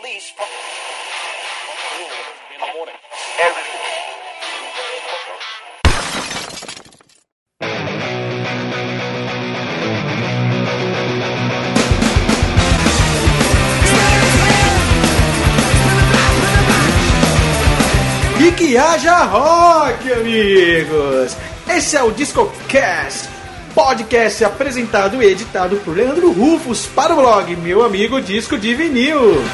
from in the morning. E que haja rock, amigos! Esse é o DiscoCast, podcast apresentado e editado por Leandro Rufus para o blog Meu Amigo Disco de Vinil.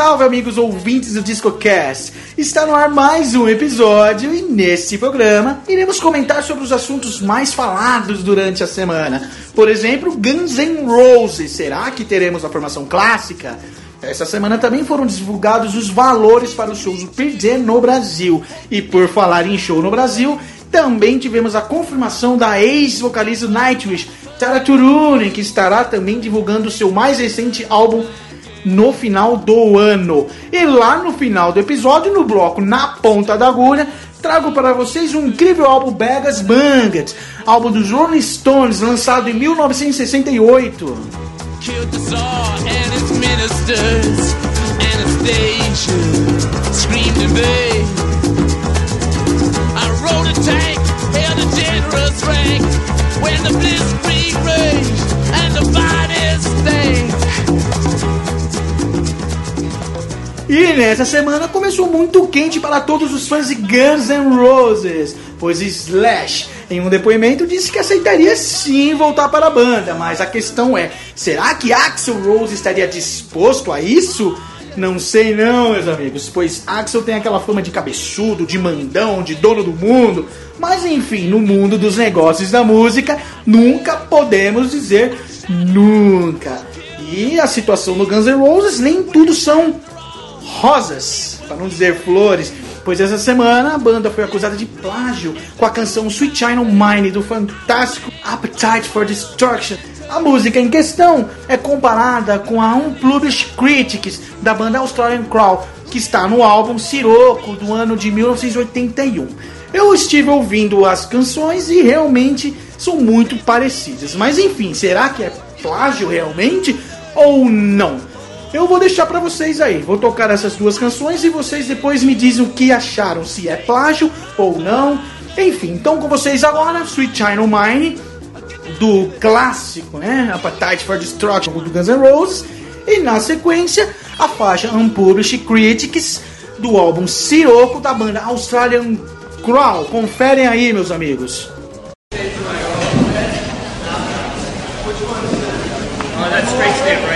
Salve, amigos ouvintes do DiscoCast! Está no ar mais um episódio e neste programa iremos comentar sobre os assuntos mais falados durante a semana. Por exemplo, Guns N' Roses. Será que teremos a formação clássica? Essa semana também foram divulgados os valores para os shows do Jam no Brasil. E por falar em show no Brasil, também tivemos a confirmação da ex-vocalista Nightwish, Tara Turunen, que estará também divulgando seu mais recente álbum no final do ano. E lá no final do episódio, no bloco Na Ponta da Agulha, trago para vocês um incrível álbum Begas Banget, álbum dos Rolling Stones, lançado em 1968. killed the Tsar and its ministers. Anastasia screamed in vain. I rode a tank, held a generous rank when the and the. E nessa semana começou muito quente para todos os fãs de Guns N' Roses, pois Slash, em um depoimento, disse que aceitaria sim voltar para a banda, mas a questão é: será que Axel Rose estaria disposto a isso? Não sei não, meus amigos, pois Axel tem aquela fama de cabeçudo, de mandão, de dono do mundo. Mas enfim, no mundo dos negócios da música, nunca podemos dizer nunca. E a situação no Guns N' Roses, nem tudo são rosas, para não dizer flores, pois essa semana a banda foi acusada de plágio com a canção Sweet China Mine do fantástico Appetite for Destruction. A música em questão é comparada com a Unpublished Critics da banda Australian Crawl, que está no álbum Siroco do ano de 1981. Eu estive ouvindo as canções e realmente são muito parecidas, mas enfim, será que é plágio realmente ou não? Eu vou deixar pra vocês aí. Vou tocar essas duas canções e vocês depois me dizem o que acharam, se é plágio ou não. Enfim, então com vocês agora, Sweet China Mine, do clássico, né? Appetite for Destruction do Guns N' Roses. E na sequência, a faixa Unpublished Critics do álbum Siroco da banda Australian Crawl. Conferem aí, meus amigos. Oh,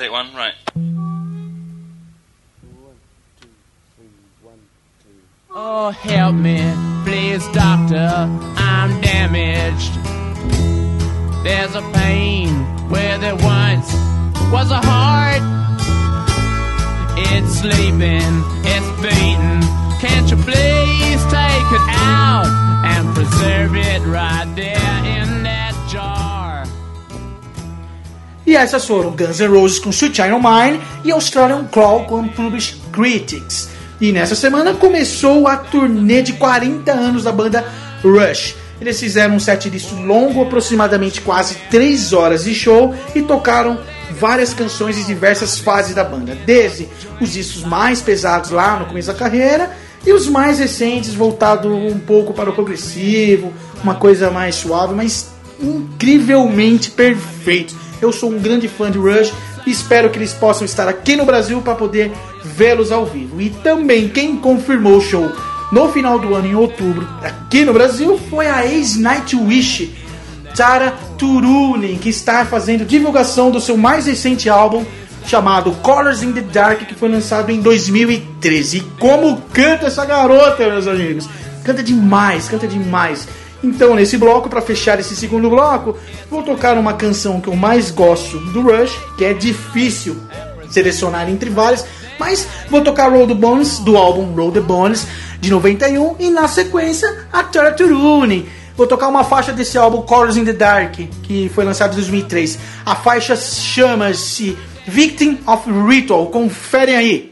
take one, right. Oh, help me, please, doctor. E essas foram Guns N' Roses com Sweet O' Mine e Australian Claw com Published Critics. E nessa semana começou a turnê de 40 anos da banda Rush. Eles fizeram um set list longo, aproximadamente quase 3 horas de show, e tocaram várias canções de diversas fases da banda, desde os discos mais pesados lá no começo da carreira e os mais recentes voltado um pouco para o progressivo, uma coisa mais suave, mas incrivelmente perfeito. Eu sou um grande fã de Rush e espero que eles possam estar aqui no Brasil para poder vê-los ao vivo. E também quem confirmou o show no final do ano, em outubro, aqui no Brasil, foi a ex-Nightwish, Tara Turunen, que está fazendo divulgação do seu mais recente álbum chamado Colors in the Dark, que foi lançado em 2013. E como canta essa garota, meus amigos! Canta demais, canta demais. Então, nesse bloco, para fechar esse segundo bloco, vou tocar uma canção que eu mais gosto do Rush, que é difícil selecionar entre várias, mas vou tocar Roll the Bones, do álbum Roll the Bones, de 91, e na sequência, a Tara Turunen. Vou tocar uma faixa desse álbum Colors in the Dark, que foi lançado em 2003. A faixa chama-se Victim of Ritual. Conferem aí.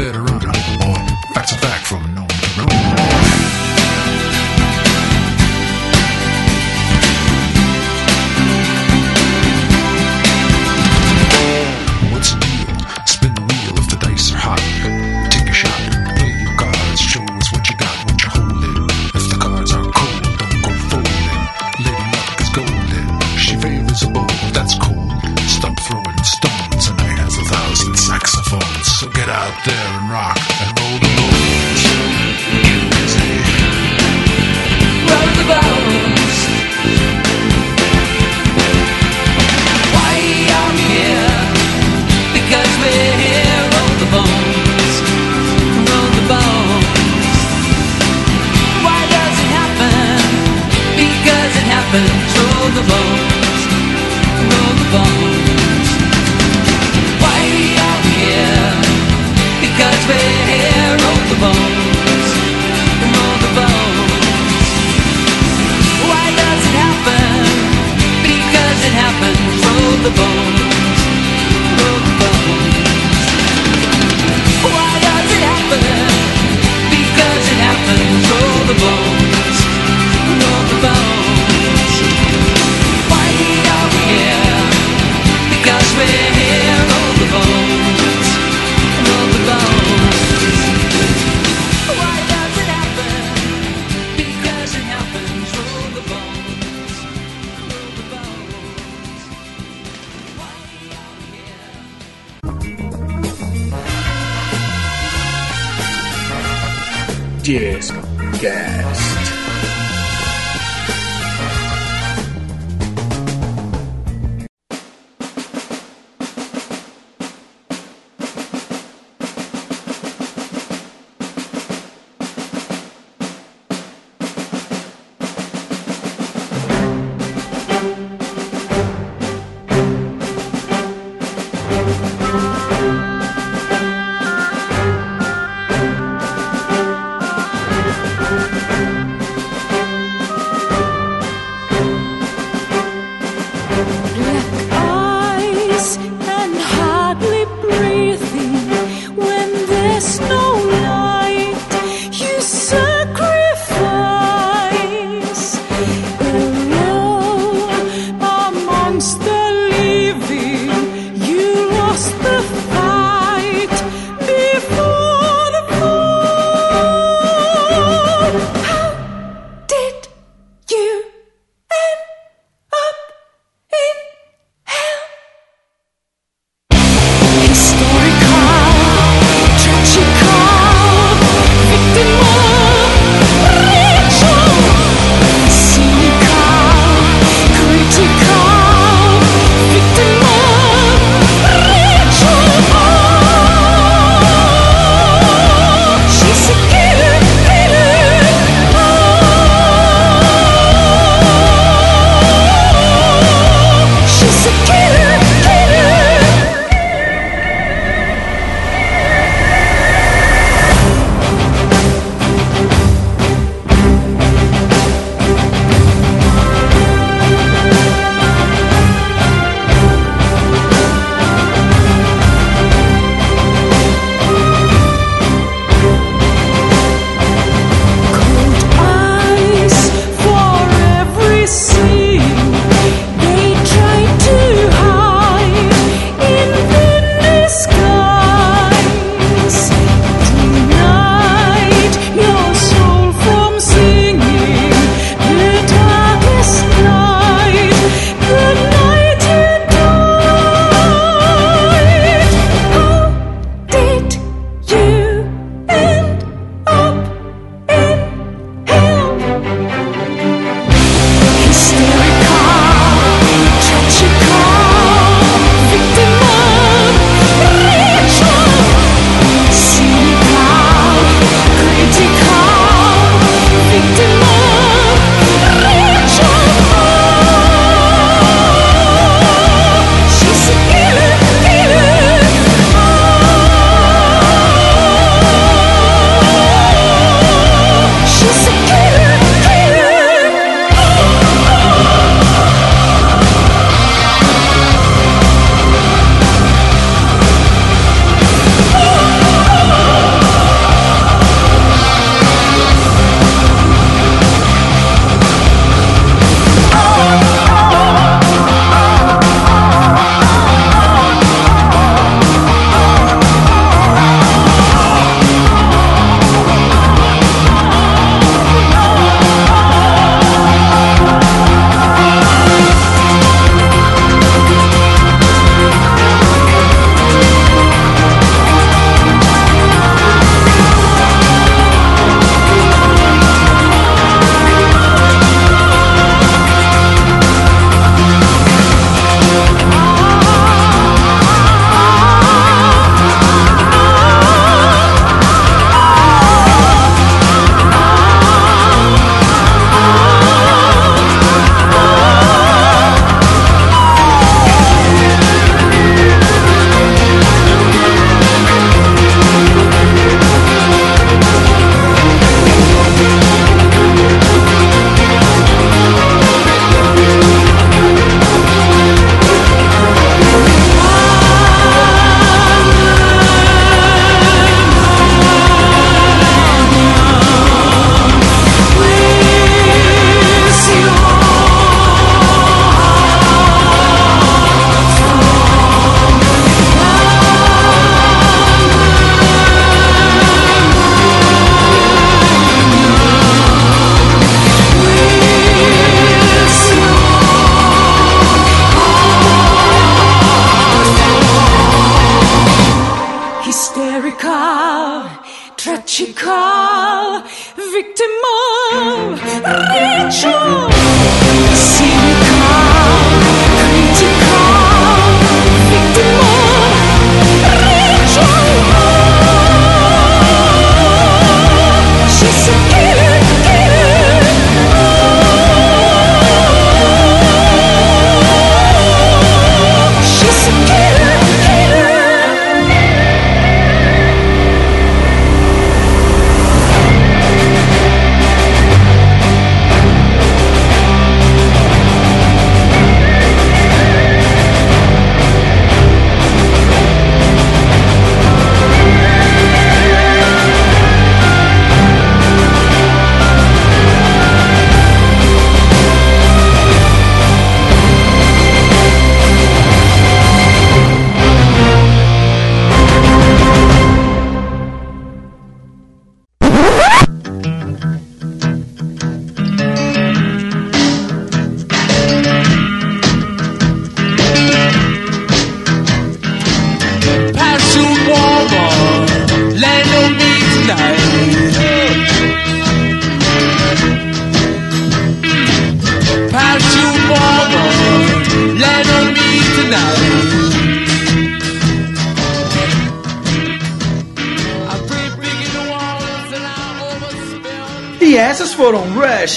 better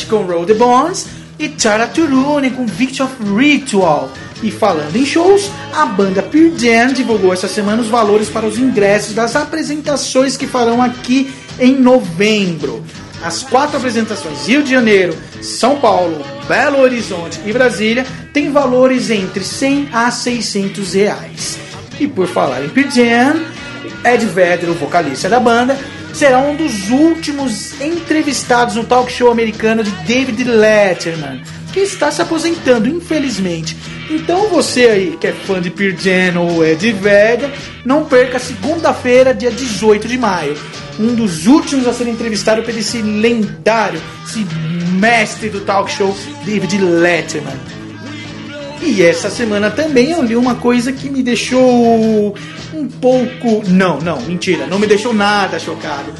Com Roll the Bones e Tara Turune com Victor of Ritual. E falando em shows, a banda Pearl Jam divulgou essa semana os valores para os ingressos das apresentações que farão aqui em novembro. As quatro apresentações, Rio de Janeiro, São Paulo, Belo Horizonte e Brasília, têm valores entre 100 a 600 reais. E por falar em Pearl Jam, Ed Vedder, o vocalista da banda, será um dos últimos entrevistados no talk show americano de David Letterman, que está se aposentando, infelizmente. Então você aí que é fã de Pearl Jam ou Ed Vedder, não perca segunda-feira, dia 18 de maio. Um dos últimos a ser entrevistado por esse lendário, esse mestre do talk show, David Letterman. E essa semana também eu li uma coisa que me deixou um pouco. Não, não, mentira, não me deixou nada chocado.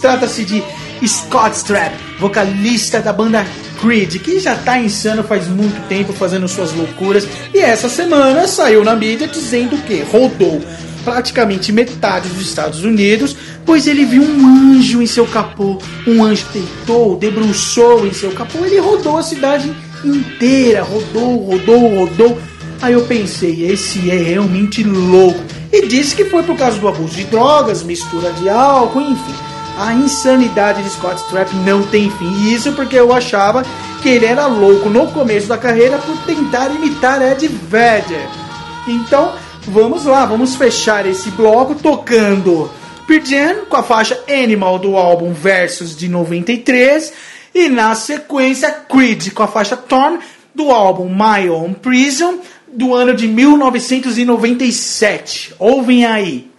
Trata-se de Scott Strapp, vocalista da banda Creed, que já tá insano faz muito tempo fazendo suas loucuras. E essa semana saiu na mídia dizendo que rodou praticamente metade dos Estados Unidos, pois ele viu um anjo em seu capô. Um anjo deitou, debruçou em seu capô. Ele rodou a cidade inteira, rodou, rodou, rodou. Aí eu pensei, esse é realmente louco. E disse que foi por causa do abuso de drogas, mistura de álcool, enfim. A insanidade de Scott Strapp não tem fim. Isso porque eu achava que ele era louco no começo da carreira por tentar imitar Ed Vedder. Então, vamos lá, vamos fechar esse bloco tocando Pearl com a faixa Animal do álbum Versus de 93 e na sequência Creed com a faixa Torn do álbum My Own Prison do ano de 1997. Ouvem aí.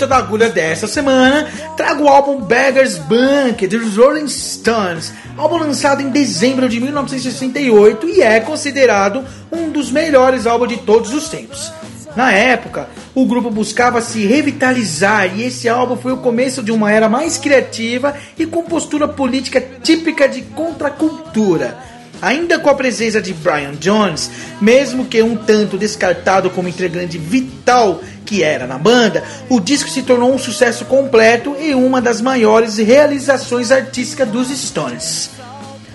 Ponta da Agulha dessa semana trago o álbum Beggar's Bank dos Rolling Stones, álbum lançado em dezembro de 1968 e é considerado um dos melhores álbuns de todos os tempos. Na época, o grupo buscava se revitalizar e esse álbum foi o começo de uma era mais criativa e com postura política típica de contracultura. Ainda com a presença de Brian Jones, mesmo que um tanto descartado como integrante vital que era na banda, o disco se tornou um sucesso completo e uma das maiores realizações artísticas dos Stones.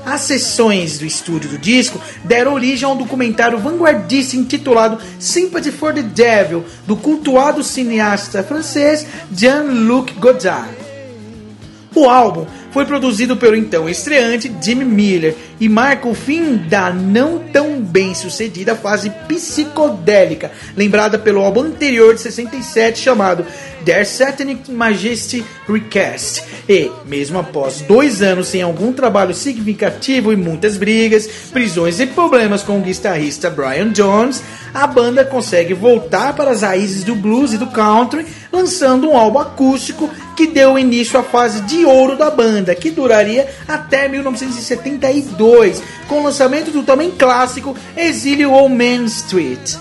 As sessões do estúdio do disco deram origem a um documentário vanguardista intitulado Sympathy for the Devil, do cultuado cineasta francês Jean-Luc Godard. O álbum foi produzido pelo então estreante Jimmy Miller e marca o fim da não tão bem sucedida fase psicodélica, lembrada pelo álbum anterior de 67 chamado Their Satanic Majesty Recast. E, mesmo após dois anos sem algum trabalho significativo e muitas brigas, prisões e problemas com o guitarrista Brian Jones, a banda consegue voltar para as raízes do blues e do country, lançando um álbum acústico que deu início à fase de ouro da banda, que duraria até 1972, com o lançamento do também clássico Exílio on Main Street.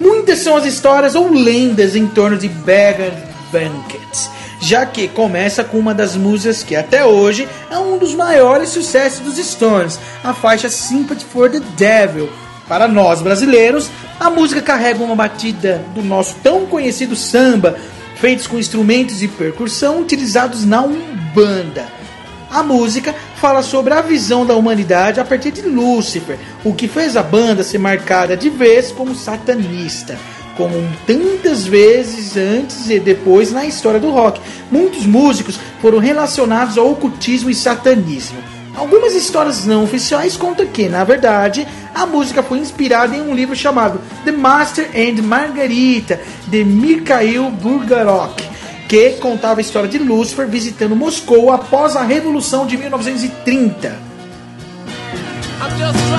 Muitas são as histórias ou lendas em torno de Beggar Banquet, já que começa com uma das músicas que até hoje é um dos maiores sucessos dos Stones, a faixa Sympathy for the Devil. Para nós brasileiros, a música carrega uma batida do nosso tão conhecido samba, feitos com instrumentos e percussão utilizados na Umbanda. A música fala sobre a visão da humanidade a partir de Lúcifer, o que fez a banda ser marcada de vez como satanista. Como tantas vezes antes e depois na história do rock, muitos músicos foram relacionados ao ocultismo e satanismo. Algumas histórias não oficiais contam que, na verdade, a música foi inspirada em um livro chamado The Master and Margarita, de Mikhail Bulgarok, que contava a história de Lúcifer visitando Moscou após a Revolução de 1930. I'm just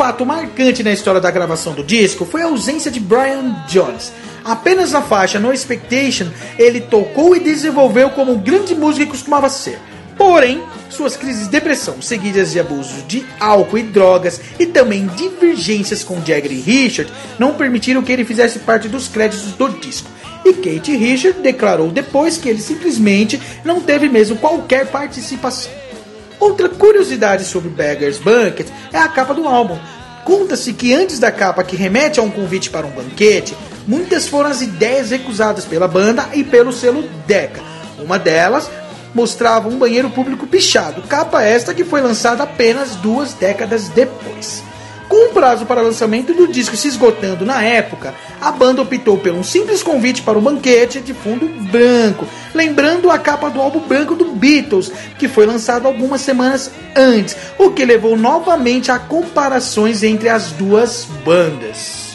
fato marcante na história da gravação do disco foi a ausência de Brian Jones. Apenas na faixa No Expectation ele tocou e desenvolveu como um grande músico que costumava ser. Porém, suas crises de depressão, seguidas de abusos de álcool e drogas e também divergências com Jagger e Richard, não permitiram que ele fizesse parte dos créditos do disco. E Kate Richard declarou depois que ele simplesmente não teve mesmo qualquer participação. Outra curiosidade sobre Beggar's Banquet é a capa do álbum. Conta-se que antes da capa que remete a um convite para um banquete, muitas foram as ideias recusadas pela banda e pelo selo Decca. Uma delas mostrava um banheiro público pichado, capa esta que foi lançada apenas duas décadas depois. Com o prazo para lançamento do disco se esgotando na época, a banda optou por um simples convite para o banquete de fundo branco, lembrando a capa do álbum branco do Beatles, que foi lançado algumas semanas antes, o que levou novamente a comparações entre as duas bandas.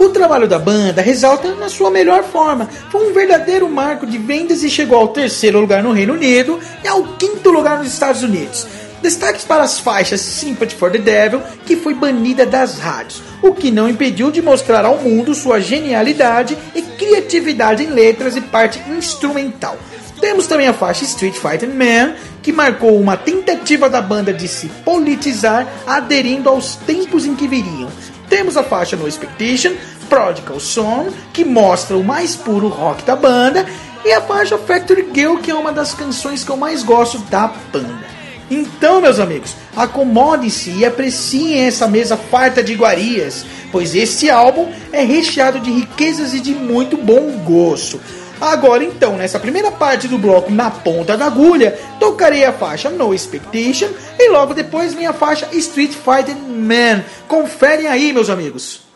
O trabalho da banda ressalta na sua melhor forma. Foi um verdadeiro marco de vendas e chegou ao terceiro lugar no Reino Unido e ao quinto lugar nos Estados Unidos. Destaques para as faixas Sympathy for the Devil, que foi banida das rádios, o que não impediu de mostrar ao mundo sua genialidade e criatividade em letras e parte instrumental. Temos também a faixa Street Fighter Man, que marcou uma tentativa da banda de se politizar, aderindo aos tempos em que viriam. Temos a faixa No Expectation, Prodigal Song, que mostra o mais puro rock da banda, e a faixa Factory Girl, que é uma das canções que eu mais gosto da banda. Então, meus amigos, acomodem-se e apreciem essa mesa farta de iguarias, pois este álbum é recheado de riquezas e de muito bom gosto. Agora então, nessa primeira parte do bloco na ponta da agulha, tocarei a faixa No Expectation e logo depois vem a faixa Street Fighter Man. Conferem aí, meus amigos.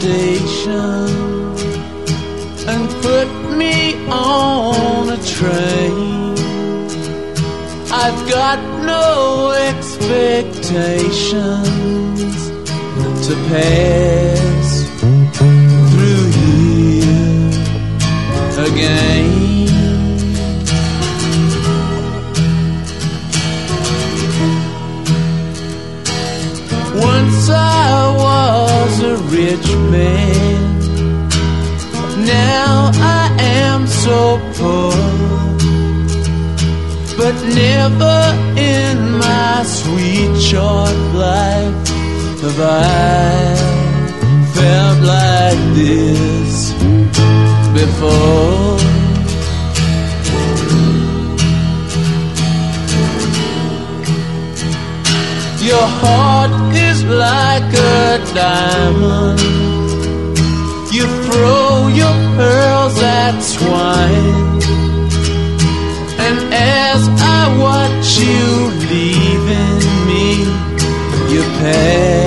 Station and put me on a train. I've got no expectations to pass through here again. So poor. But never in my sweet short life have I felt like this before. Your heart is like a diamond. You throw your pearls at swine. And as I watch you leaving me, you pack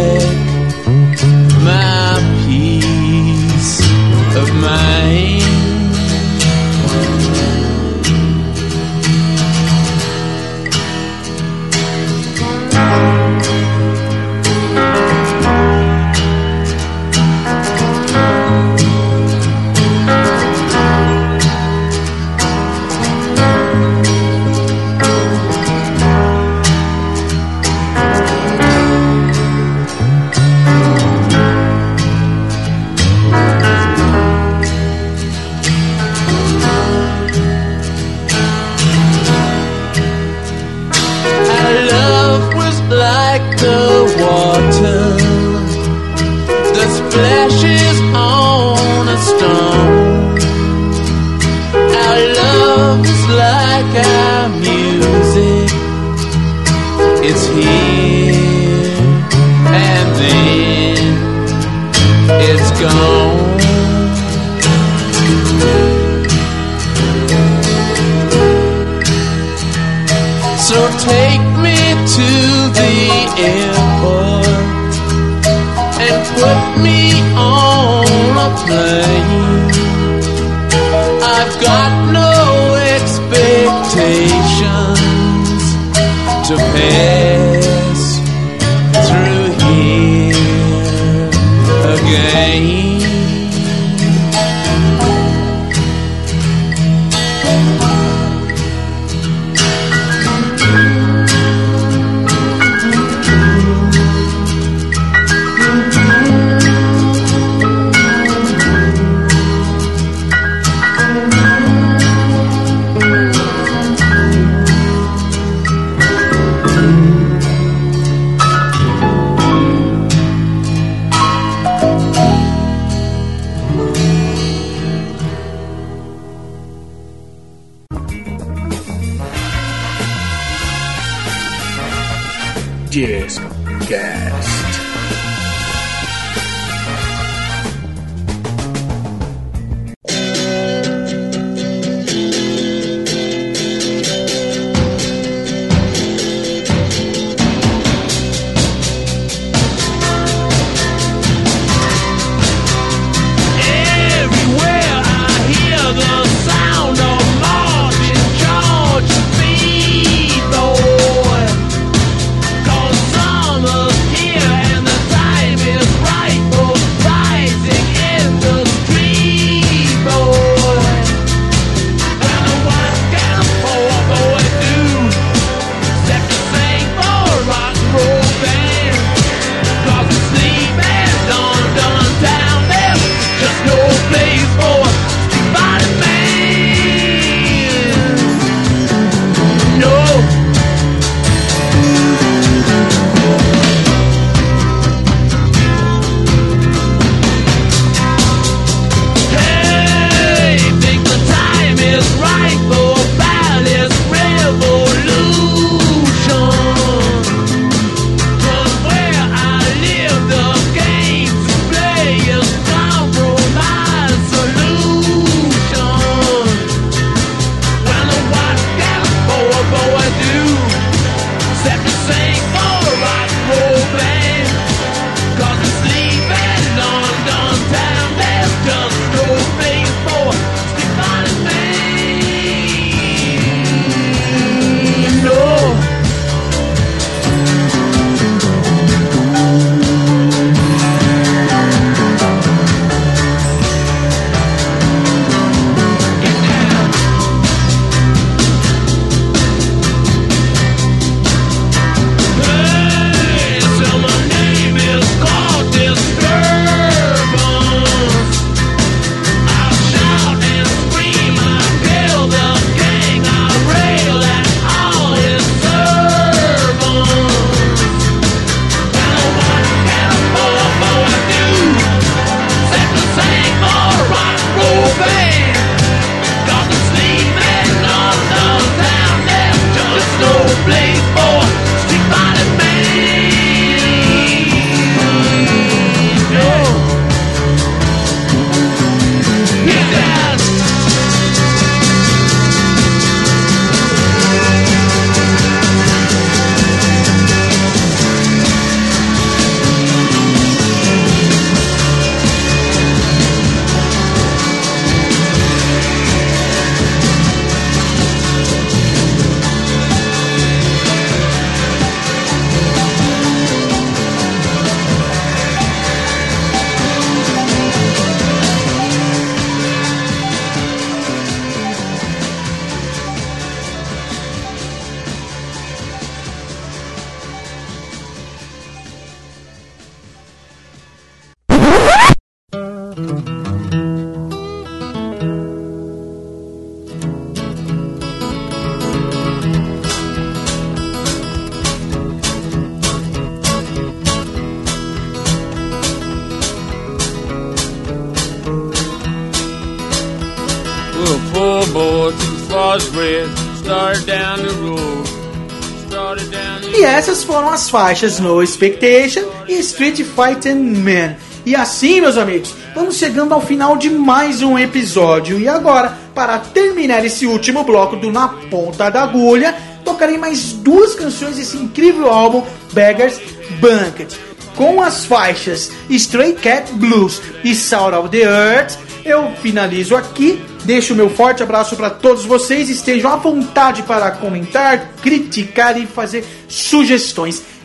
faixas No Expectation e Street Fighting Man. E assim, meus amigos, vamos chegando ao final de mais um episódio. E agora, para terminar esse último bloco do Na Ponta da Agulha, tocarei mais duas canções desse incrível álbum Beggars Banquet. Com as faixas Stray Cat Blues e Sour of the Earth, eu finalizo aqui. Deixo meu forte abraço para todos vocês. Estejam à vontade para comentar, criticar e fazer sugestões.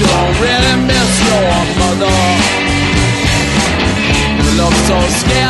you'll really miss your mother. You look so scared.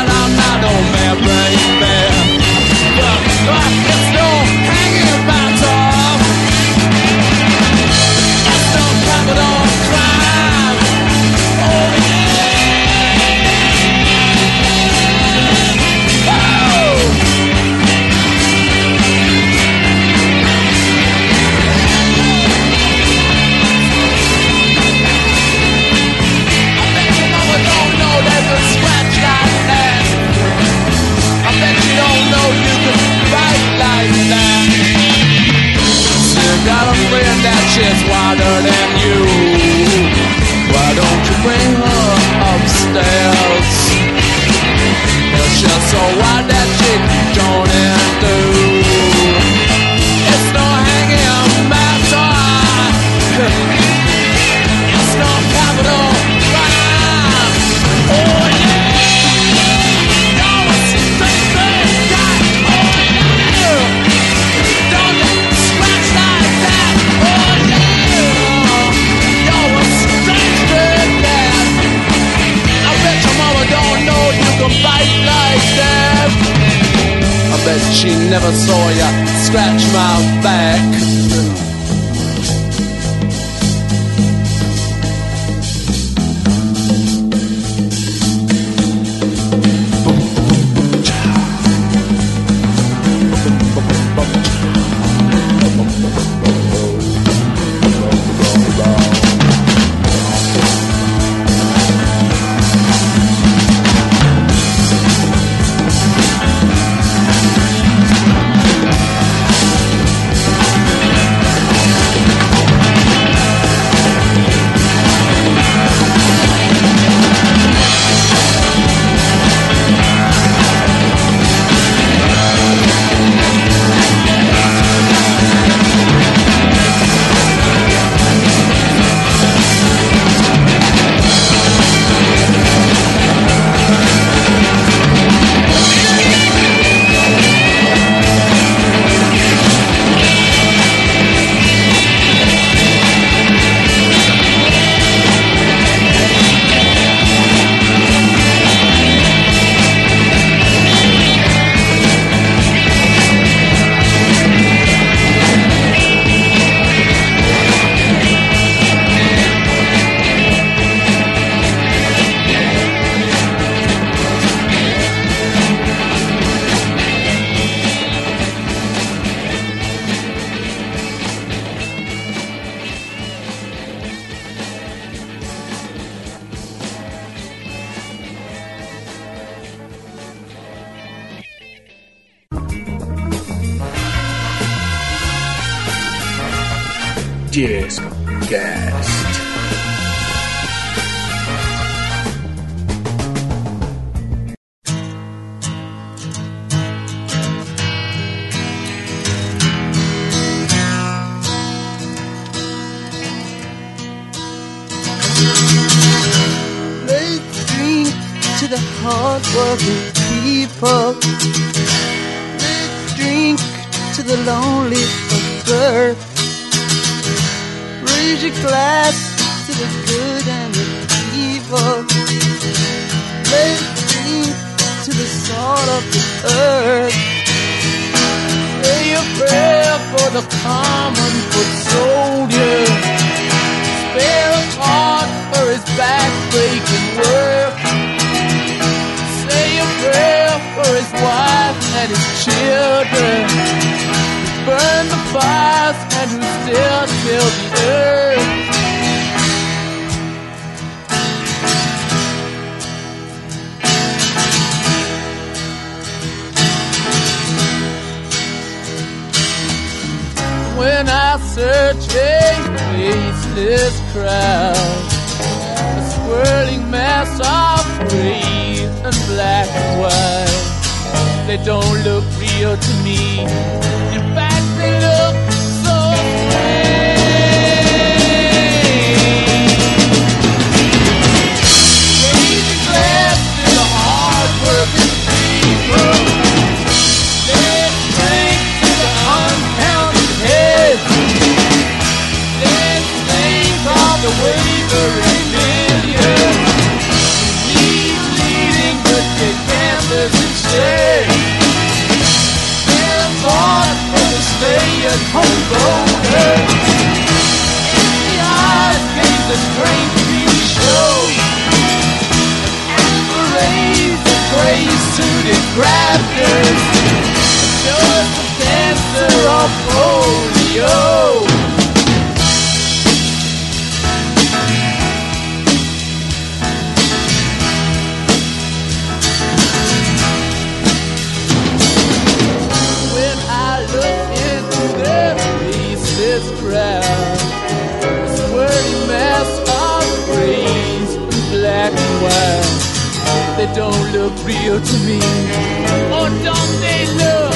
searching faceless crowd, a swirling mass of gray and black and white. They don't look real to me. In fact, they look. show. When I look into the faceless crowd, this wordy mass of grays, black and white, they don't look real to me. Or don't they look?